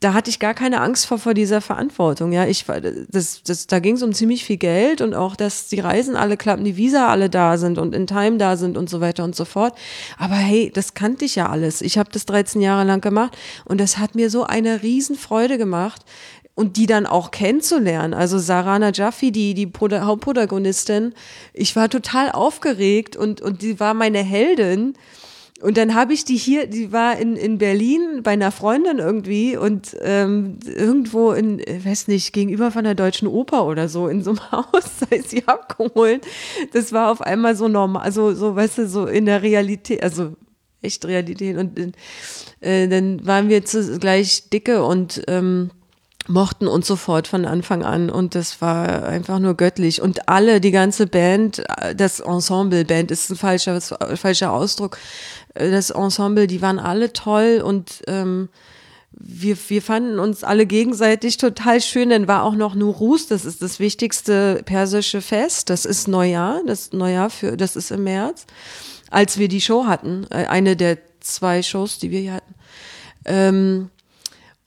da hatte ich gar keine Angst vor, vor dieser Verantwortung. Ja, ich das, das, da ging es um ziemlich viel Geld und auch, dass die Reisen alle klappen, die Visa alle da sind und in Time da sind und so weiter und so fort. Aber hey, das kannte ich ja alles. Ich habe das 13 Jahre lang gemacht und das hat mir so eine Riesenfreude gemacht und die dann auch kennenzulernen. Also Sarana Jaffi, die, die Hauptprotagonistin, ich war total aufgeregt und, und die war meine Heldin und dann habe ich die hier, die war in, in Berlin bei einer Freundin irgendwie und ähm, irgendwo in, weiß nicht, gegenüber von der Deutschen Oper oder so, in so einem (laughs) Haus, da ist sie abgeholt. Das war auf einmal so normal, also so, weißt du, so in der Realität, also echt Realität. Und äh, dann waren wir gleich dicke und ähm, mochten uns sofort von Anfang an und das war einfach nur göttlich. Und alle, die ganze Band, das Ensemble, Band ist ein falscher, falscher Ausdruck, das Ensemble, die waren alle toll und ähm, wir, wir fanden uns alle gegenseitig total schön, denn war auch noch Nuruz, das ist das wichtigste persische Fest, das ist Neujahr, das Neujahr für, das ist im März, als wir die Show hatten, äh, eine der zwei Shows, die wir hier hatten. Ähm,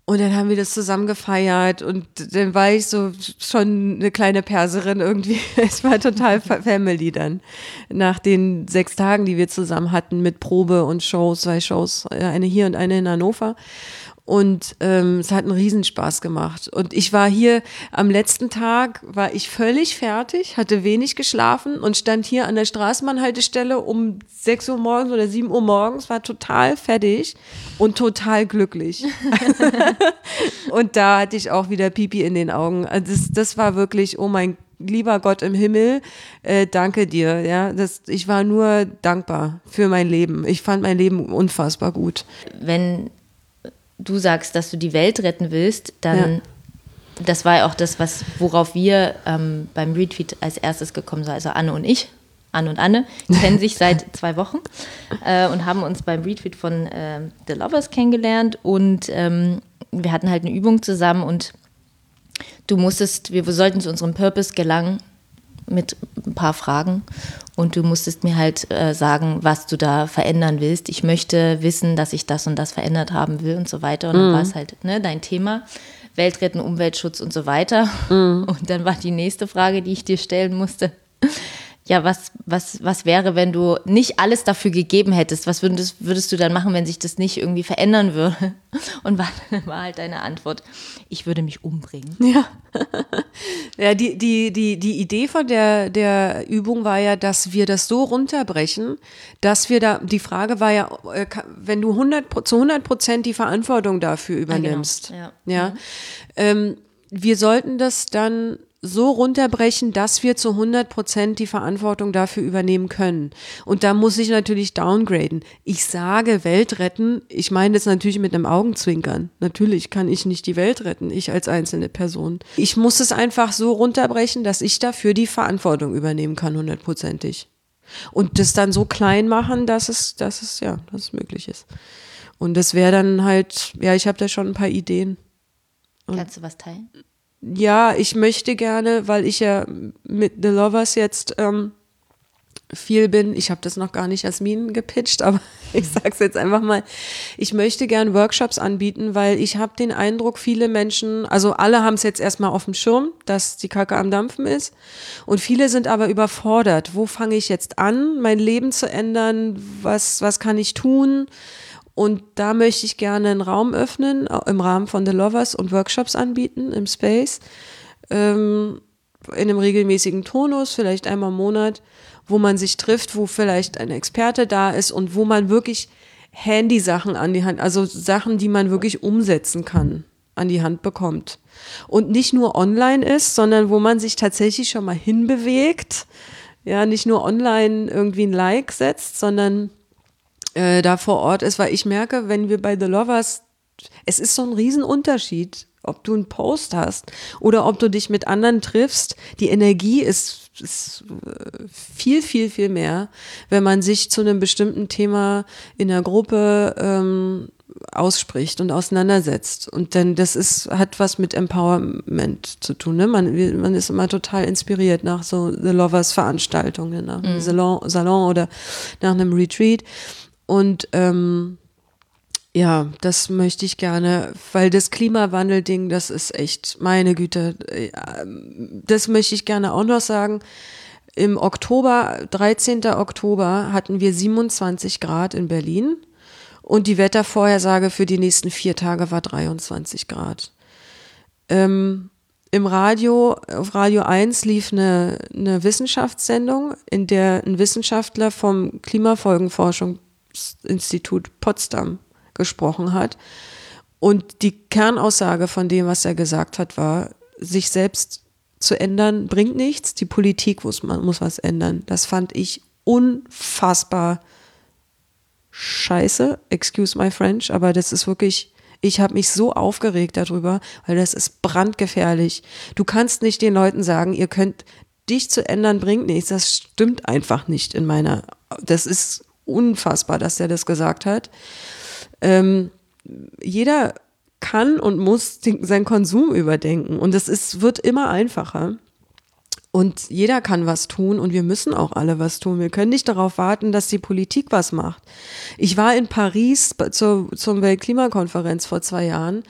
und dann haben wir das zusammen gefeiert und dann war ich so schon eine kleine Perserin irgendwie. (laughs) Es war total Family dann. Nach den sechs Tagen, die wir zusammen hatten mit Probe und Shows, zwei Shows, eine hier und eine in Hannover. Und ähm, es hat einen Riesenspaß gemacht. Und ich war hier am letzten Tag, war ich völlig fertig, hatte wenig geschlafen und stand hier an der Straßenbahnhaltestelle um 6 Uhr morgens oder 7 Uhr morgens, war total fertig und total glücklich. (laughs) und da hatte ich auch wieder Pipi in den Augen. Also das, das war wirklich, oh mein lieber Gott im Himmel, äh, danke dir. Ja, das, ich war nur dankbar für mein Leben. Ich fand mein Leben unfassbar gut. Wenn du sagst, dass du die Welt retten willst, dann ja. das war ja auch das, was, worauf wir ähm, beim Retweet als erstes gekommen sind, also Anne und ich. Anne und Anne kennen sich seit (laughs) zwei Wochen äh, und haben uns beim Retweet von äh, The Lovers kennengelernt und ähm, wir hatten halt eine Übung zusammen und du musstest, wir sollten zu unserem Purpose gelangen mit ein paar Fragen und du musstest mir halt äh, sagen, was du da verändern willst. Ich möchte wissen, dass ich das und das verändert haben will und so weiter. Und dann mhm. war es halt ne, dein Thema. Weltretten, Umweltschutz und so weiter. Mhm. Und dann war die nächste Frage, die ich dir stellen musste ja, was, was, was wäre, wenn du nicht alles dafür gegeben hättest? Was würdest, würdest du dann machen, wenn sich das nicht irgendwie verändern würde? (laughs) Und war, (laughs) war halt deine Antwort, ich würde mich umbringen. Ja. (laughs) Ja, die, die, die, die Idee von der, der Übung war ja, dass wir das so runterbrechen, dass wir da, die Frage war ja, äh, wenn du 100, zu 100 Prozent die Verantwortung dafür übernimmst. Ah, genau. Ja. ja mhm. ähm, wir sollten das dann so runterbrechen, dass wir zu 100 Prozent die Verantwortung dafür übernehmen können. Und da muss ich natürlich downgraden. Ich sage Welt retten, ich meine das natürlich mit einem Augenzwinkern. Natürlich kann ich nicht die Welt retten, ich als einzelne Person. Ich muss es einfach so runterbrechen, dass ich dafür die Verantwortung übernehmen kann, hundertprozentig. Und das dann so klein machen, dass es, dass es, ja, dass es möglich ist. Und das wäre dann halt, ja, ich habe da schon ein paar Ideen. Und Kannst du was teilen? Ja, ich möchte gerne, weil ich ja mit The Lovers jetzt ähm, viel bin. Ich habe das noch gar nicht als Minen gepitcht, aber (laughs) ich sage es jetzt einfach mal. Ich möchte gerne Workshops anbieten, weil ich habe den Eindruck, viele Menschen, also alle haben es jetzt erstmal auf dem Schirm, dass die Kacke am Dampfen ist. Und viele sind aber überfordert. Wo fange ich jetzt an, mein Leben zu ändern? Was, was kann ich tun? Und da möchte ich gerne einen Raum öffnen, im Rahmen von The Lovers und Workshops anbieten im Space, ähm, in einem regelmäßigen Tonus, vielleicht einmal im Monat, wo man sich trifft, wo vielleicht ein Experte da ist und wo man wirklich Handy-Sachen an die Hand, also Sachen, die man wirklich umsetzen kann, an die Hand bekommt. Und nicht nur online ist, sondern wo man sich tatsächlich schon mal hinbewegt. Ja, nicht nur online irgendwie ein Like setzt, sondern äh, da vor Ort ist, weil ich merke, wenn wir bei The Lovers, es ist so ein Riesenunterschied, ob du einen Post hast oder ob du dich mit anderen triffst. Die Energie ist, ist äh, viel, viel, viel mehr, wenn man sich zu einem bestimmten Thema in der Gruppe ähm, ausspricht und auseinandersetzt. Und denn das ist, hat was mit Empowerment zu tun. Ne? Man, man ist immer total inspiriert nach so The Lovers Veranstaltungen, nach einem mhm. Salon, Salon oder nach einem Retreat. Und ähm, ja, das möchte ich gerne, weil das Klimawandel-Ding, das ist echt, meine Güte, äh, das möchte ich gerne auch noch sagen. Im Oktober, 13. Oktober, hatten wir 27 Grad in Berlin und die Wettervorhersage für die nächsten vier Tage war 23 Grad. Ähm, Im Radio, auf Radio 1 lief eine, eine Wissenschaftssendung, in der ein Wissenschaftler vom Klimafolgenforschung Institut Potsdam gesprochen hat. Und die Kernaussage von dem, was er gesagt hat, war, sich selbst zu ändern bringt nichts, die Politik muss, man muss was ändern. Das fand ich unfassbar scheiße, excuse my French, aber das ist wirklich, ich habe mich so aufgeregt darüber, weil das ist brandgefährlich. Du kannst nicht den Leuten sagen, ihr könnt dich zu ändern bringt nichts. Das stimmt einfach nicht in meiner, das ist unfassbar, dass er das gesagt hat. Ähm, jeder kann und muss den, seinen Konsum überdenken und es wird immer einfacher. Und jeder kann was tun und wir müssen auch alle was tun. Wir können nicht darauf warten, dass die Politik was macht. Ich war in Paris zur, zur Weltklimakonferenz vor zwei Jahren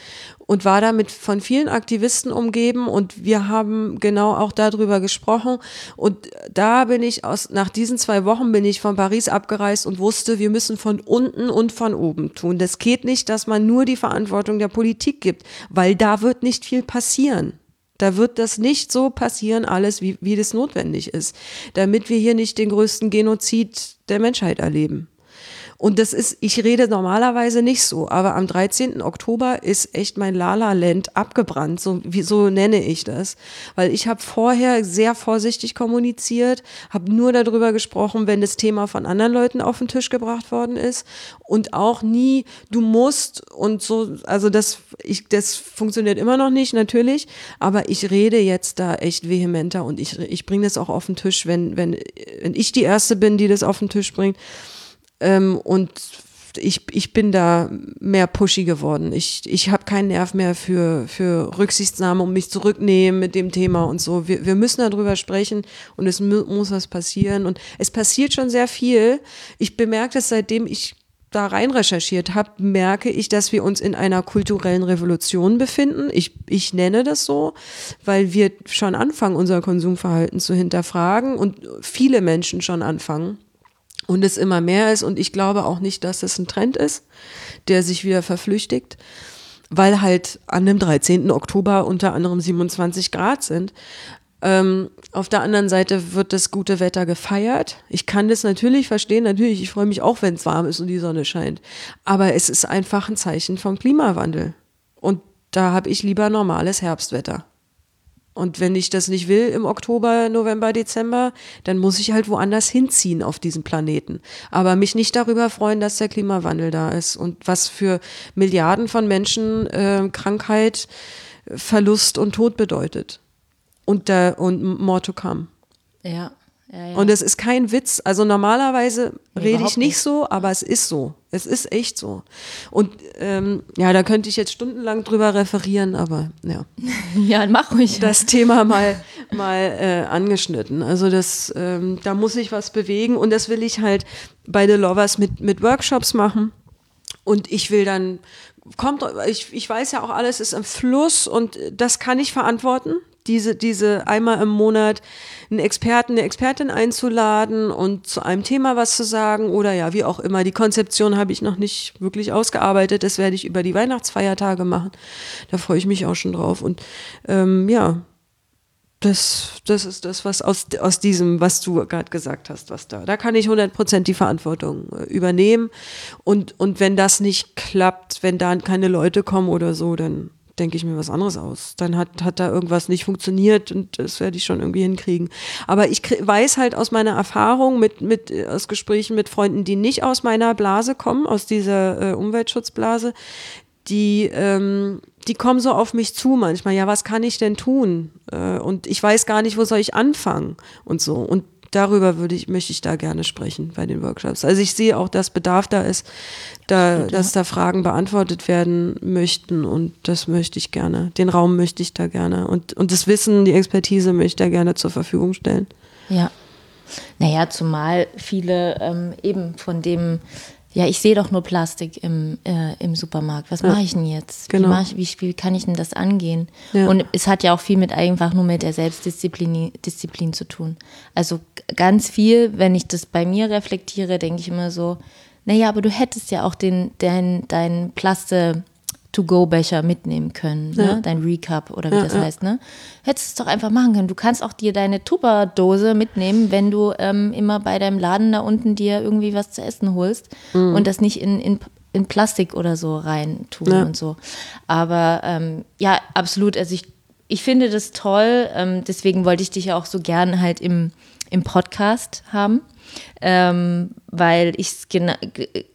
und war damit von vielen Aktivisten umgeben und wir haben genau auch darüber gesprochen und da bin ich aus nach diesen zwei Wochen bin ich von Paris abgereist und wusste, wir müssen von unten und von oben tun. Das geht nicht, dass man nur die Verantwortung der Politik gibt, weil da wird nicht viel passieren. Da wird das nicht so passieren, alles, wie, wie das notwendig ist, damit wir hier nicht den größten Genozid der Menschheit erleben. Und das ist, ich rede normalerweise nicht so, aber am 13. Oktober ist echt mein Lala-Land abgebrannt, so, wie, so nenne ich das. Weil ich habe vorher sehr vorsichtig kommuniziert, habe nur darüber gesprochen, wenn das Thema von anderen Leuten auf den Tisch gebracht worden ist und auch nie, du musst und so, also das, ich, das funktioniert immer noch nicht, natürlich, aber ich rede jetzt da echt vehementer und ich, ich bringe das auch auf den Tisch, wenn, wenn, wenn ich die Erste bin, die das auf den Tisch bringt. Ähm, und ich, ich bin da mehr pushy geworden. Ich, ich habe keinen Nerv mehr für, für Rücksichtsnahme und mich zurücknehmen mit dem Thema und so. Wir, wir müssen darüber sprechen und es muss was passieren. Und es passiert schon sehr viel. Ich bemerke das, seitdem ich da rein recherchiert habe, merke ich, dass wir uns in einer kulturellen Revolution befinden. Ich, ich nenne das so, weil wir schon anfangen, unser Konsumverhalten zu hinterfragen und viele Menschen schon anfangen und es immer mehr ist. Und ich glaube auch nicht, dass es ein Trend ist, der sich wieder verflüchtigt, weil halt an dem 13. Oktober unter anderem 27 Grad sind. Ähm, auf der anderen Seite wird das gute Wetter gefeiert. Ich kann das natürlich verstehen, natürlich, ich freue mich auch, wenn es warm ist und die Sonne scheint. Aber es ist einfach ein Zeichen vom Klimawandel. Und da habe ich lieber normales Herbstwetter. Und wenn ich das nicht will im Oktober, November, Dezember, dann muss ich halt woanders hinziehen auf diesen Planeten. Aber mich nicht darüber freuen, dass der Klimawandel da ist und was für Milliarden von Menschen äh, Krankheit, Verlust und Tod bedeutet. Und, der, und more to come. Ja. Ja, ja. Und es ist kein Witz. Also normalerweise nee, rede ich nicht, nicht, so, aber es ist so. Es ist echt so. Und ähm, ja, da könnte ich jetzt stundenlang drüber referieren, aber ja. (laughs) ja, mach ruhig. Das Thema mal, mal äh, angeschnitten. Also das, ähm, da muss ich was bewegen und das will ich halt bei The Lovers mit, mit Workshops machen. Und ich will dann, kommt, ich, ich weiß ja auch, alles ist im Fluss und das kann ich verantworten diese, diese einmal im Monat einen Experten, eine Expertin einzuladen und zu einem Thema was zu sagen oder ja, wie auch immer. Die Konzeption habe ich noch nicht wirklich ausgearbeitet. Das werde ich über die Weihnachtsfeiertage machen. Da freue ich mich auch schon drauf. Und ähm, ja, das, das ist das, was aus, aus diesem, was du gerade gesagt hast, was da. Da kann ich 100% die Verantwortung äh, übernehmen. Und, und wenn das nicht klappt, wenn da keine Leute kommen oder so, dann denke ich mir was anderes aus. Dann hat, hat da irgendwas nicht funktioniert und das werde ich schon irgendwie hinkriegen. Aber ich weiß halt aus meiner Erfahrung mit, mit, aus Gesprächen mit Freunden, die nicht aus meiner Blase kommen, aus dieser äh, Umweltschutzblase, die, ähm, die kommen so auf mich zu manchmal. Ja, was kann ich denn tun? Äh, und ich weiß gar nicht, wo soll ich anfangen und so. Und darüber würde ich, möchte ich da gerne sprechen bei den Workshops. Also ich sehe auch, dass Bedarf da ist, da, Stimmt, dass da Fragen beantwortet werden möchten und das möchte ich gerne. Den Raum möchte ich da gerne und, und das Wissen, die Expertise möchte ich da gerne zur Verfügung stellen. Ja. Naja, zumal viele ähm, eben von dem ja, ich sehe doch nur Plastik im, äh, im Supermarkt. Was ja. mache ich denn jetzt? Genau. Wie, ich, wie, wie, kann ich denn das angehen? Ja. Und es hat ja auch viel mit einfach nur mit der Selbstdisziplin Disziplin zu tun. Also ganz viel, wenn ich das bei mir reflektiere, denke ich immer so, naja, aber du hättest ja auch den, dein, dein Plaste, To-Go-Becher mitnehmen können, ne? Ja. dein Recap oder wie Ja, das ja. heißt. Ne? Hättest es doch einfach machen können. Du kannst auch dir deine Tupperdose mitnehmen, wenn du ähm, immer bei deinem Laden da unten dir irgendwie was zu essen holst Mhm. und das nicht in, in, in Plastik oder so rein tun und so. Aber ähm, ja, absolut. Also ich, ich finde das toll. Ähm, deswegen wollte ich dich ja auch so gern halt im, im Podcast haben. Ähm, weil ich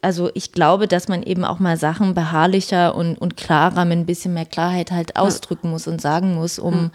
also ich glaube, dass man eben auch mal Sachen beharrlicher und, und klarer mit ein bisschen mehr Klarheit halt ausdrücken muss und sagen muss, um,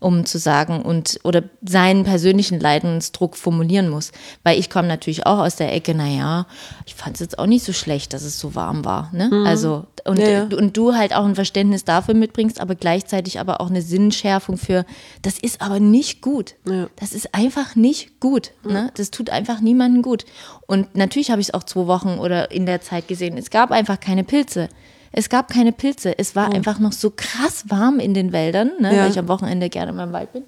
um zu sagen und oder seinen persönlichen Leidensdruck formulieren muss. Weil ich komme natürlich auch aus der Ecke, naja, ich fand es jetzt auch nicht so schlecht, dass es so warm war. Ne? Also und, Ja, ja. und du halt auch ein Verständnis dafür mitbringst, aber gleichzeitig aber auch eine Sinnschärfung für, das ist aber nicht gut. Ja. Das ist einfach nicht gut. Ne? Das tut einfach niemandem gut. Und natürlich habe ich es auch zwei Wochen oder in der Zeit gesehen. Es gab einfach keine Pilze. Es gab keine Pilze. Es war einfach noch so krass warm in den Wäldern, ne? Ja. weil ich am Wochenende gerne mal im Wald bin.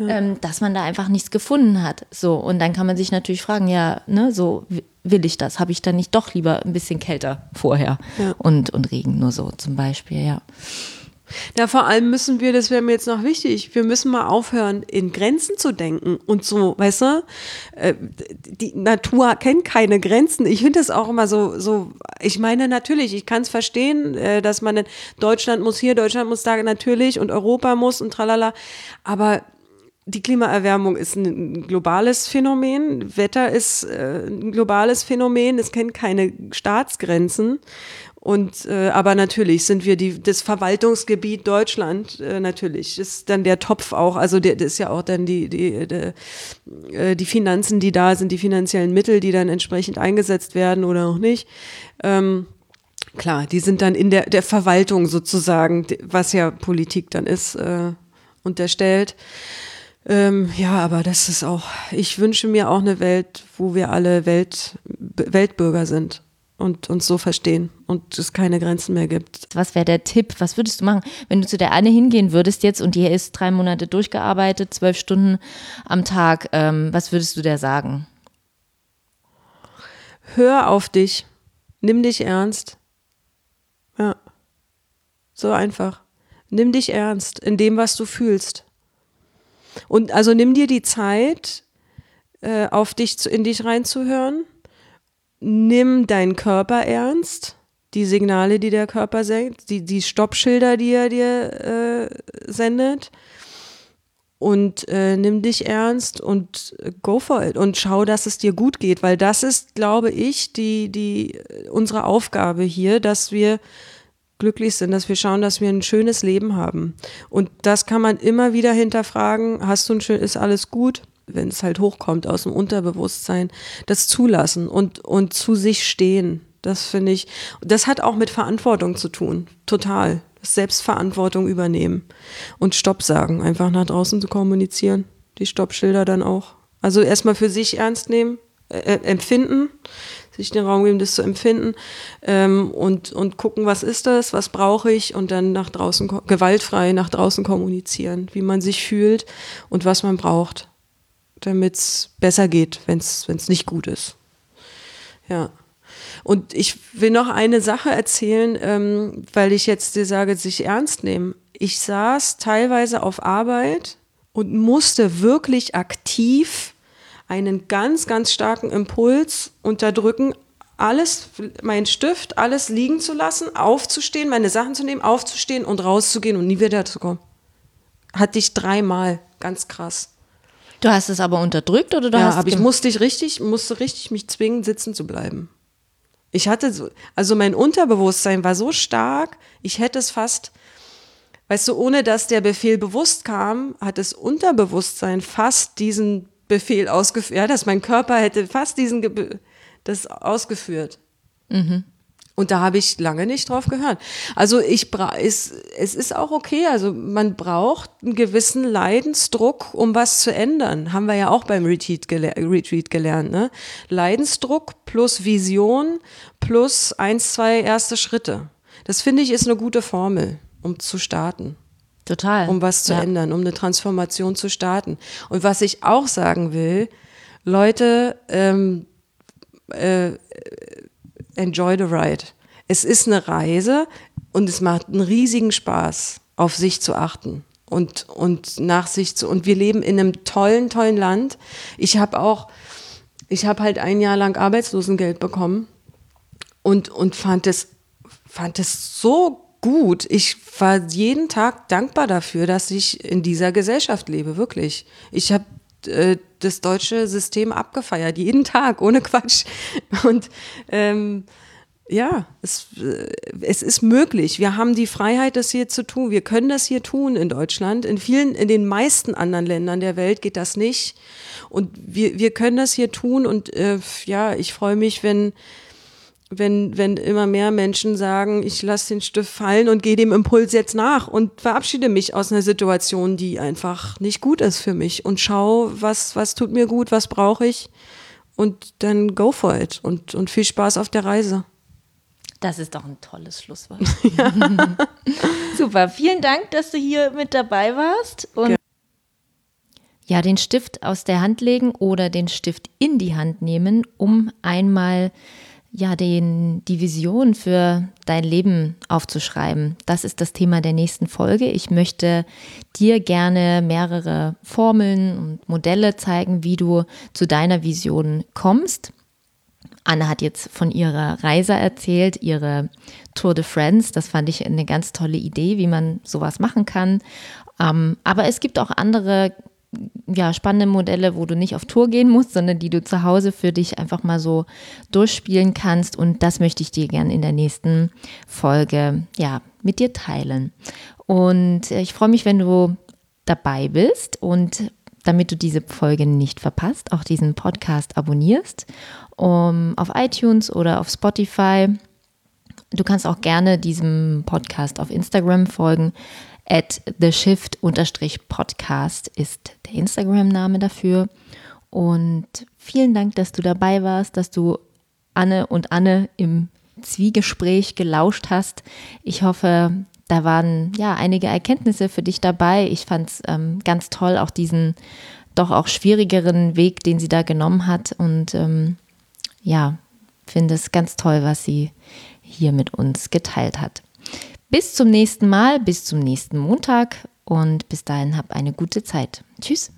Ähm, dass man da einfach nichts gefunden hat. So, und dann kann man sich natürlich fragen, ja, ne, so will ich das? Habe ich dann nicht doch lieber ein bisschen kälter vorher Ja. und, und Regen nur so zum Beispiel, ja. Ja, vor allem müssen wir, das wäre mir jetzt noch wichtig, wir müssen mal aufhören, in Grenzen zu denken und so, weißt du, äh, die Natur kennt keine Grenzen. Ich finde das auch immer so, so, ich meine natürlich, ich kann es verstehen, äh, dass man in Deutschland muss hier, Deutschland muss da natürlich und Europa muss und tralala, aber die Klimaerwärmung ist ein globales Phänomen, Wetter ist äh, ein globales Phänomen, es kennt keine Staatsgrenzen. Und äh, aber natürlich sind wir die das Verwaltungsgebiet Deutschland äh, natürlich ist dann der Topf auch also der das ist ja auch dann die die die, äh, die Finanzen die da sind die finanziellen Mittel die dann entsprechend eingesetzt werden oder auch nicht. Ähm, klar die sind dann in der der Verwaltung sozusagen was ja Politik dann ist äh, unterstellt. Ähm, ja, aber das ist auch, ich wünsche mir auch eine Welt, wo wir alle Welt, Weltbürger sind und uns so verstehen und es keine Grenzen mehr gibt. Was wäre der Tipp? Was würdest du machen, wenn du zu der Anne hingehen würdest jetzt und die ist drei Monate durchgearbeitet, zwölf Stunden am Tag? Ähm, was würdest du der sagen? Hör auf dich, nimm dich ernst. Ja, so einfach. Nimm dich ernst in dem, was du fühlst. Und also nimm dir die Zeit, äh, auf dich, zu, in dich reinzuhören. Nimm deinen Körper ernst, die Signale, die der Körper sendet, die, die Stoppschilder, die er dir äh, sendet. Und äh, nimm dich ernst und go for it und schau, dass es dir gut geht, weil das ist, glaube ich, die, die, unsere Aufgabe hier, dass wir glücklich sind, dass wir schauen, dass wir ein schönes Leben haben. Und das kann man immer wieder hinterfragen. Hast du ein schön, ist alles gut? Wenn es halt hochkommt aus dem Unterbewusstsein, das zulassen und, und zu sich stehen. Das finde ich, das hat auch mit Verantwortung zu tun. Total. Selbstverantwortung übernehmen und Stopp sagen, einfach nach draußen zu kommunizieren. Die Stoppschilder dann auch. Also erstmal für sich ernst nehmen, äh, äh, empfinden, sich den Raum geben, das zu empfinden ähm, und, und gucken, was ist das, was brauche ich und dann nach draußen, gewaltfrei nach draußen kommunizieren, wie man sich fühlt und was man braucht, damit es besser geht, wenn es nicht gut ist. Ja. Und ich will noch eine Sache erzählen, ähm, weil ich jetzt dir sage, sich ernst nehmen. Ich saß teilweise auf Arbeit und musste wirklich aktiv einen ganz, ganz starken Impuls unterdrücken, alles, mein Stift, alles liegen zu lassen, aufzustehen, meine Sachen zu nehmen, aufzustehen und rauszugehen und nie wieder zu kommen. Hatte ich dreimal, ganz krass. Du hast es aber unterdrückt oder du Ja, hast aber ich musste ich richtig, musste richtig mich zwingen, sitzen zu bleiben. Ich hatte so, also mein Unterbewusstsein war so stark, ich hätte es fast, weißt du, ohne dass der Befehl bewusst kam, hat das Unterbewusstsein fast diesen Befehl ausgeführt, ja, dass mein Körper hätte fast diesen, Ge das ausgeführt. Und da habe ich lange nicht drauf gehört. Also ich bra ist, es ist auch okay. Also man braucht einen gewissen Leidensdruck, um was zu ändern. Haben wir ja auch beim Retreat, gele Retreat gelernt. Ne? Leidensdruck plus Vision plus eins, zwei erste Schritte. Das finde ich ist eine gute Formel, um zu starten Total. um was zu ja. ändern, um eine Transformation zu starten. Und was ich auch sagen will, Leute, ähm, äh, enjoy the ride. Es ist eine Reise. und es macht einen riesigen Spaß, auf sich zu achten und, und nach sich zu. Und wir leben in einem tollen, tollen Land. Ich habe auch, ich habe halt ein Jahr lang Arbeitslosengeld bekommen und, und fand es, fand es so gut. Ich war jeden Tag dankbar dafür, dass ich in dieser Gesellschaft lebe, wirklich. Ich habe das deutsche System abgefeiert, jeden Tag, ohne Quatsch. Und ähm, ja, es, äh, es ist möglich. Wir haben die Freiheit, das hier zu tun. Wir können das hier tun in Deutschland. In vielen, in den meisten anderen Ländern der Welt geht das nicht. Und wir, wir können das hier tun. Und äh, ja, ich freue mich, wenn, wenn, wenn immer mehr Menschen sagen, ich lasse den Stift fallen und gehe dem Impuls jetzt nach und verabschiede mich aus einer Situation, die einfach nicht gut ist für mich und schau, was, was tut mir gut, was brauche ich und dann go for it und, und viel Spaß auf der Reise. Das ist doch ein tolles Schlusswort. Ja. (laughs) (laughs) Super, vielen Dank, dass du hier mit dabei warst. Und ja, den Stift aus der Hand legen oder den Stift in die Hand nehmen, um einmal ja, den, die Vision für dein Leben aufzuschreiben. Das ist das Thema der nächsten Folge. Ich möchte dir gerne mehrere Formeln und Modelle zeigen, wie du zu deiner Vision kommst. Anne hat jetzt von ihrer Reise erzählt, ihre Tour de France. Das fand ich eine ganz tolle Idee, wie man sowas machen kann. Ähm, aber es gibt auch andere ja, spannende Modelle, wo du nicht auf Tour gehen musst, sondern die du zu Hause für dich einfach mal so durchspielen kannst. Und das möchte ich dir gerne in der nächsten Folge ja, mit dir teilen. Und ich freue mich, wenn du dabei bist und damit du diese Folge nicht verpasst, auch diesen Podcast abonnierst um, auf iTunes oder auf Spotify. Du kannst auch gerne diesem Podcast auf Instagram folgen. At theshift-podcast ist der Instagram-Name dafür. Und vielen Dank, dass du dabei warst, dass du Anne und Anne im Zwiegespräch gelauscht hast. Ich hoffe, da waren ja einige Erkenntnisse für dich dabei. Ich fand es ähm, ganz toll, auch diesen doch auch schwierigeren Weg, den sie da genommen hat. Und ähm, ja, finde es ganz toll, was sie hier mit uns geteilt hat. Bis zum nächsten Mal, bis zum nächsten Montag und bis dahin hab eine gute Zeit. Tschüss.